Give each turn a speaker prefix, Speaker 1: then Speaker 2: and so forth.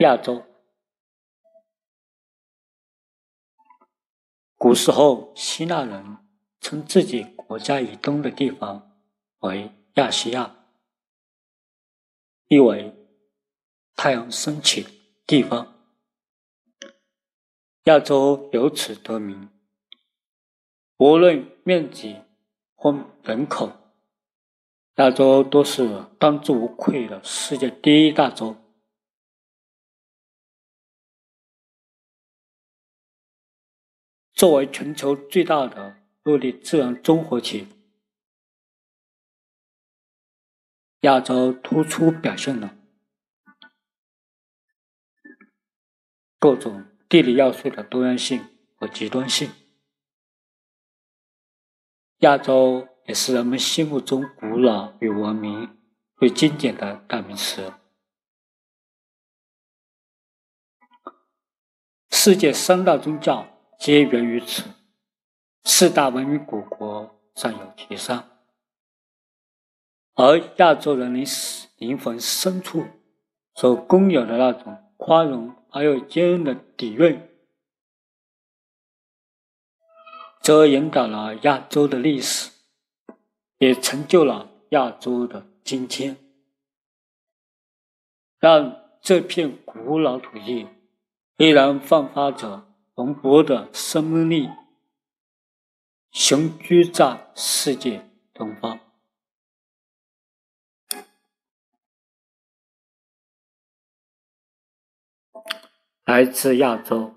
Speaker 1: 亚洲。古时候，希腊人称自己国家以东的地方为亚细亚，意为太阳升起地方。亚洲由此得名。无论面积或人口，亚洲都是当之无愧的世界第一大洲。作为全球最大的陆地自然综合体，亚洲突出表现了各种地理要素的多样性和极端性。亚洲也是人们心目中古老与文明最经典的代名词。世界三大宗教皆源于此，四大文明古国尚有其上。而亚洲人灵灵魂深处所共有的那种宽容而又坚韧的底蕴。则引导了亚洲的历史，也成就了亚洲的今天，让这片古老土地依然焕发着蓬勃的生命力，雄居在世界东方。来自亚洲。